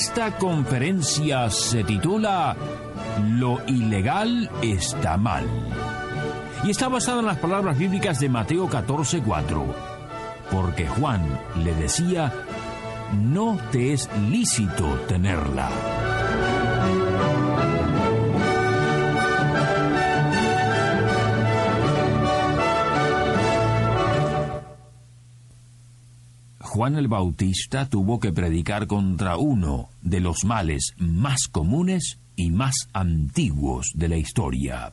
Esta conferencia se titula Lo ilegal está mal y está basada en las palabras bíblicas de Mateo 14:4, porque Juan le decía, no te es lícito tenerla. Juan el Bautista tuvo que predicar contra uno de los males más comunes y más antiguos de la historia.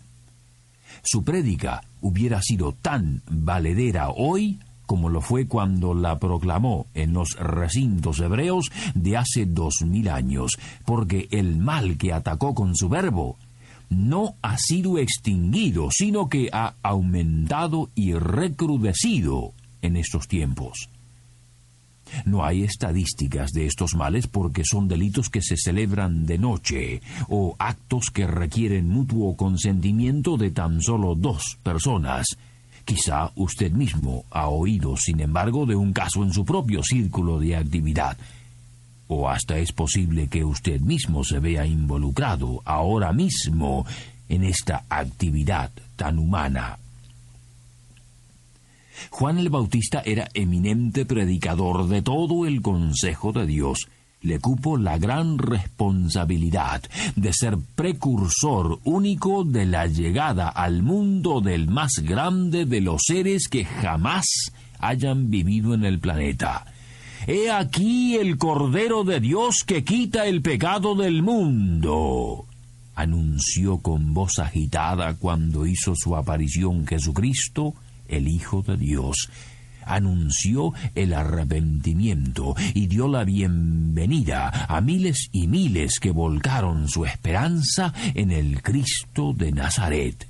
Su prédica hubiera sido tan valedera hoy como lo fue cuando la proclamó en los recintos hebreos de hace dos mil años, porque el mal que atacó con su verbo no ha sido extinguido, sino que ha aumentado y recrudecido en estos tiempos. No hay estadísticas de estos males porque son delitos que se celebran de noche o actos que requieren mutuo consentimiento de tan solo dos personas. Quizá usted mismo ha oído, sin embargo, de un caso en su propio círculo de actividad. O hasta es posible que usted mismo se vea involucrado ahora mismo en esta actividad tan humana Juan el Bautista era eminente predicador de todo el consejo de Dios. Le cupo la gran responsabilidad de ser precursor único de la llegada al mundo del más grande de los seres que jamás hayan vivido en el planeta. He aquí el Cordero de Dios que quita el pecado del mundo anunció con voz agitada cuando hizo su aparición Jesucristo el Hijo de Dios, anunció el arrepentimiento y dio la bienvenida a miles y miles que volcaron su esperanza en el Cristo de Nazaret.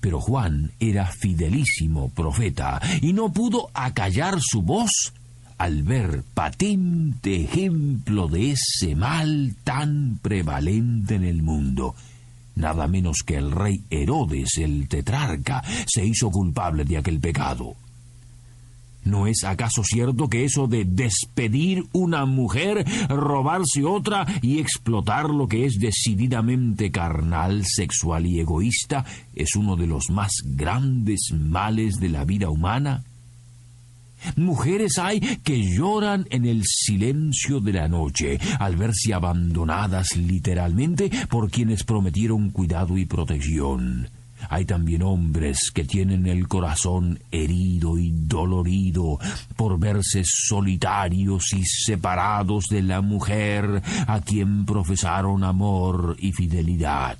Pero Juan era fidelísimo profeta y no pudo acallar su voz al ver patente ejemplo de ese mal tan prevalente en el mundo. Nada menos que el rey Herodes, el tetrarca, se hizo culpable de aquel pecado. ¿No es acaso cierto que eso de despedir una mujer, robarse otra y explotar lo que es decididamente carnal, sexual y egoísta es uno de los más grandes males de la vida humana? Mujeres hay que lloran en el silencio de la noche al verse abandonadas literalmente por quienes prometieron cuidado y protección. Hay también hombres que tienen el corazón herido y dolorido por verse solitarios y separados de la mujer a quien profesaron amor y fidelidad.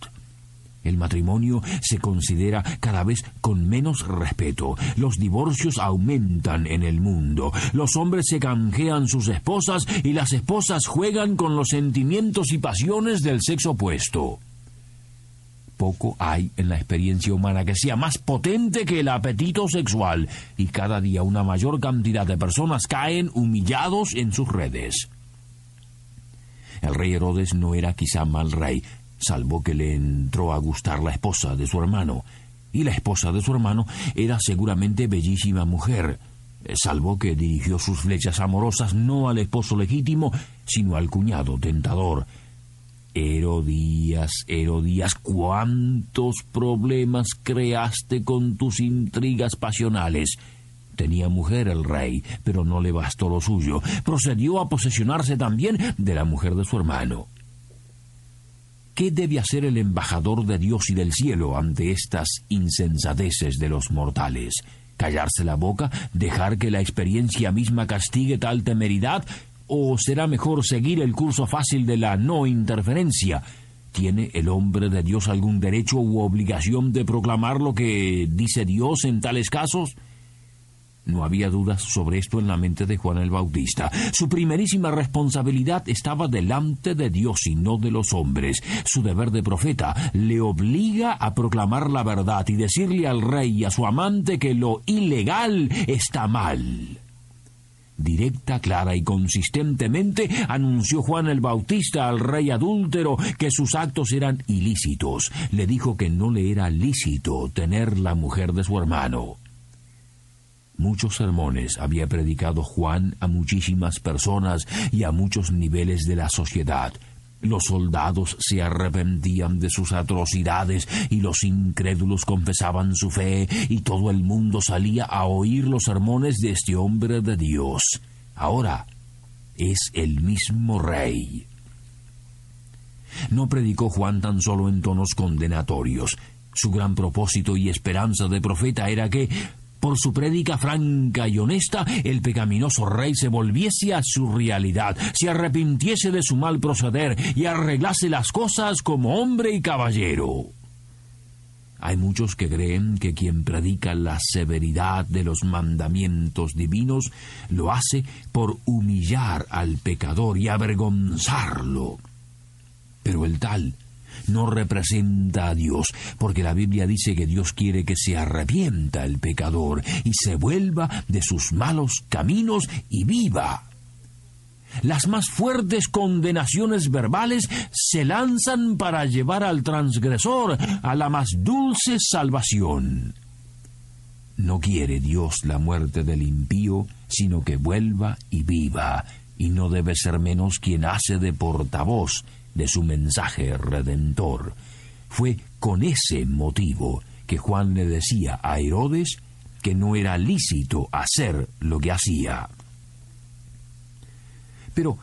El matrimonio se considera cada vez con menos respeto. Los divorcios aumentan en el mundo. Los hombres se canjean sus esposas y las esposas juegan con los sentimientos y pasiones del sexo opuesto. Poco hay en la experiencia humana que sea más potente que el apetito sexual, y cada día una mayor cantidad de personas caen humillados en sus redes. El rey Herodes no era quizá mal rey, salvo que le entró a gustar la esposa de su hermano, y la esposa de su hermano era seguramente bellísima mujer, eh, salvo que dirigió sus flechas amorosas no al esposo legítimo, sino al cuñado tentador. Herodías, Herodías, cuántos problemas creaste con tus intrigas pasionales. Tenía mujer el rey, pero no le bastó lo suyo. Procedió a posesionarse también de la mujer de su hermano. ¿Qué debe hacer el embajador de Dios y del cielo ante estas insensadeces de los mortales? ¿Callarse la boca? ¿Dejar que la experiencia misma castigue tal temeridad? ¿O será mejor seguir el curso fácil de la no interferencia? ¿Tiene el hombre de Dios algún derecho u obligación de proclamar lo que dice Dios en tales casos? No había dudas sobre esto en la mente de Juan el Bautista. Su primerísima responsabilidad estaba delante de Dios y no de los hombres. Su deber de profeta le obliga a proclamar la verdad y decirle al rey y a su amante que lo ilegal está mal. Directa, clara y consistentemente anunció Juan el Bautista al rey adúltero que sus actos eran ilícitos. Le dijo que no le era lícito tener la mujer de su hermano. Muchos sermones había predicado Juan a muchísimas personas y a muchos niveles de la sociedad. Los soldados se arrepentían de sus atrocidades y los incrédulos confesaban su fe y todo el mundo salía a oír los sermones de este hombre de Dios. Ahora es el mismo rey. No predicó Juan tan solo en tonos condenatorios. Su gran propósito y esperanza de profeta era que por su prédica franca y honesta, el pecaminoso rey se volviese a su realidad, se arrepintiese de su mal proceder y arreglase las cosas como hombre y caballero. Hay muchos que creen que quien predica la severidad de los mandamientos divinos lo hace por humillar al pecador y avergonzarlo. Pero el tal no representa a Dios, porque la Biblia dice que Dios quiere que se arrepienta el pecador y se vuelva de sus malos caminos y viva. Las más fuertes condenaciones verbales se lanzan para llevar al transgresor a la más dulce salvación. No quiere Dios la muerte del impío, sino que vuelva y viva, y no debe ser menos quien hace de portavoz de su mensaje redentor. Fue con ese motivo que Juan le decía a Herodes que no era lícito hacer lo que hacía. Pero,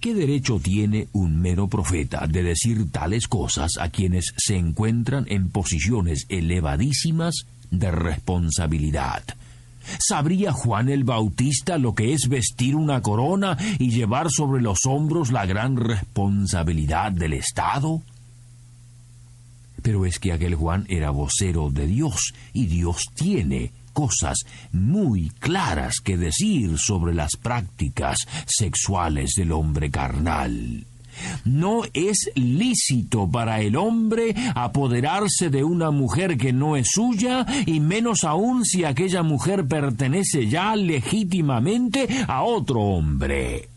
¿qué derecho tiene un mero profeta de decir tales cosas a quienes se encuentran en posiciones elevadísimas de responsabilidad? ¿Sabría Juan el Bautista lo que es vestir una corona y llevar sobre los hombros la gran responsabilidad del Estado? Pero es que aquel Juan era vocero de Dios y Dios tiene cosas muy claras que decir sobre las prácticas sexuales del hombre carnal. No es lícito para el hombre apoderarse de una mujer que no es suya, y menos aún si aquella mujer pertenece ya legítimamente a otro hombre.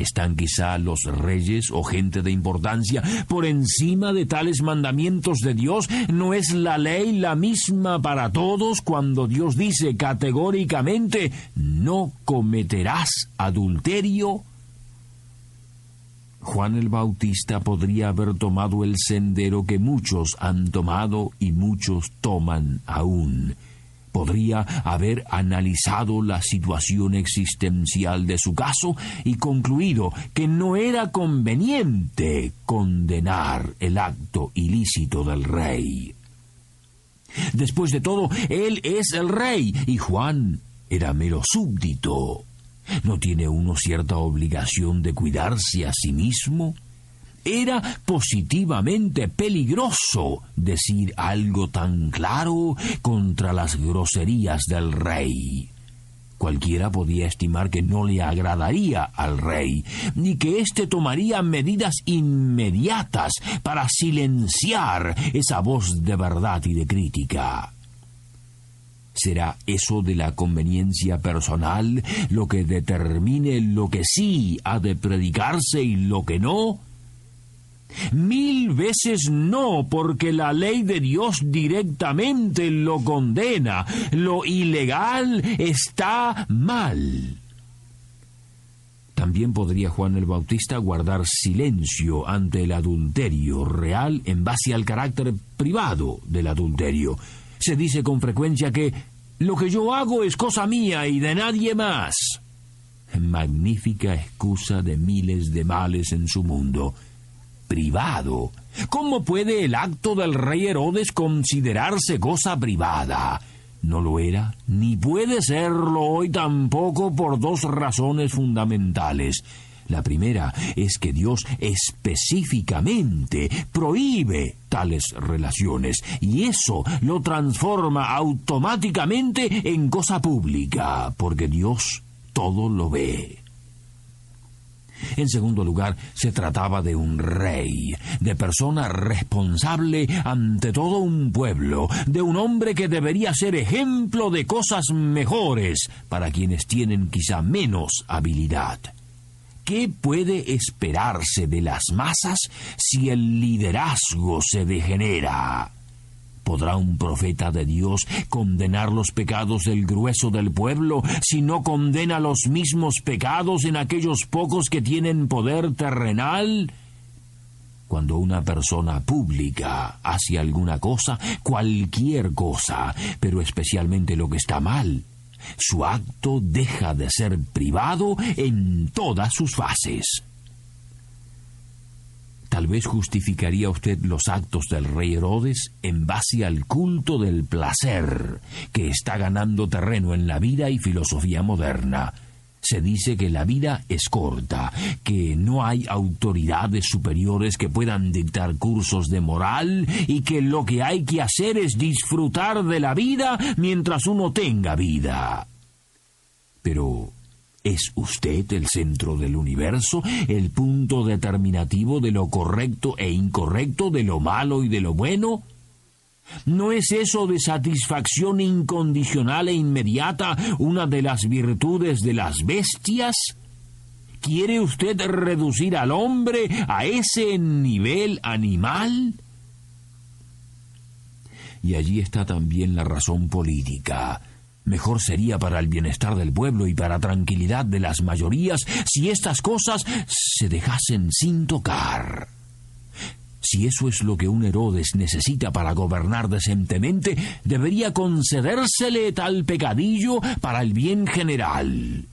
¿Están quizá los reyes o gente de importancia por encima de tales mandamientos de Dios? ¿No es la ley la misma para todos cuando Dios dice categóricamente no cometerás adulterio? Juan el Bautista podría haber tomado el sendero que muchos han tomado y muchos toman aún. Podría haber analizado la situación existencial de su caso y concluido que no era conveniente condenar el acto ilícito del rey. Después de todo, él es el rey y Juan era mero súbdito. ¿No tiene uno cierta obligación de cuidarse a sí mismo? Era positivamente peligroso decir algo tan claro contra las groserías del rey. Cualquiera podía estimar que no le agradaría al rey, ni que éste tomaría medidas inmediatas para silenciar esa voz de verdad y de crítica. ¿Será eso de la conveniencia personal lo que determine lo que sí ha de predicarse y lo que no? Mil veces no, porque la ley de Dios directamente lo condena. Lo ilegal está mal. También podría Juan el Bautista guardar silencio ante el adulterio real en base al carácter privado del adulterio se dice con frecuencia que lo que yo hago es cosa mía y de nadie más. Magnífica excusa de miles de males en su mundo. Privado. ¿Cómo puede el acto del rey Herodes considerarse cosa privada? No lo era, ni puede serlo hoy tampoco por dos razones fundamentales. La primera es que Dios específicamente prohíbe tales relaciones y eso lo transforma automáticamente en cosa pública, porque Dios todo lo ve. En segundo lugar, se trataba de un rey, de persona responsable ante todo un pueblo, de un hombre que debería ser ejemplo de cosas mejores para quienes tienen quizá menos habilidad. ¿Qué puede esperarse de las masas si el liderazgo se degenera? ¿Podrá un profeta de Dios condenar los pecados del grueso del pueblo si no condena los mismos pecados en aquellos pocos que tienen poder terrenal? Cuando una persona pública hace alguna cosa, cualquier cosa, pero especialmente lo que está mal, su acto deja de ser privado en todas sus fases. Tal vez justificaría usted los actos del rey Herodes en base al culto del placer que está ganando terreno en la vida y filosofía moderna. Se dice que la vida es corta, que no hay autoridades superiores que puedan dictar cursos de moral y que lo que hay que hacer es disfrutar de la vida mientras uno tenga vida. Pero ¿Es usted el centro del universo, el punto determinativo de lo correcto e incorrecto, de lo malo y de lo bueno? ¿No es eso de satisfacción incondicional e inmediata una de las virtudes de las bestias? ¿Quiere usted reducir al hombre a ese nivel animal? Y allí está también la razón política Mejor sería para el bienestar del pueblo y para tranquilidad de las mayorías si estas cosas se dejasen sin tocar. Si eso es lo que un Herodes necesita para gobernar decentemente, debería concedérsele tal pecadillo para el bien general.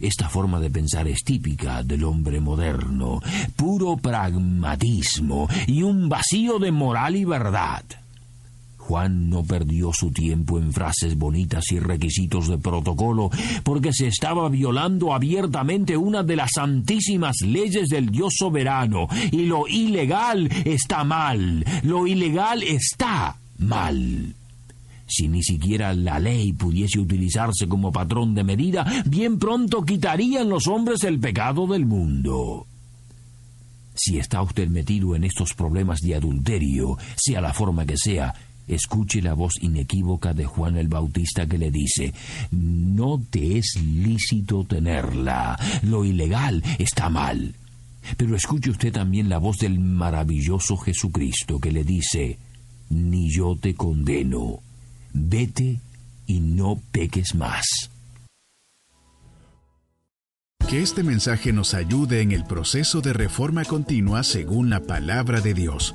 Esta forma de pensar es típica del hombre moderno, puro pragmatismo y un vacío de moral y verdad. Juan no perdió su tiempo en frases bonitas y requisitos de protocolo, porque se estaba violando abiertamente una de las santísimas leyes del Dios soberano, y lo ilegal está mal, lo ilegal está mal. Si ni siquiera la ley pudiese utilizarse como patrón de medida, bien pronto quitarían los hombres el pecado del mundo. Si está usted metido en estos problemas de adulterio, sea la forma que sea, escuche la voz inequívoca de Juan el Bautista que le dice, no te es lícito tenerla, lo ilegal está mal. Pero escuche usted también la voz del maravilloso Jesucristo que le dice, ni yo te condeno, vete y no peques más. Que este mensaje nos ayude en el proceso de reforma continua según la palabra de Dios.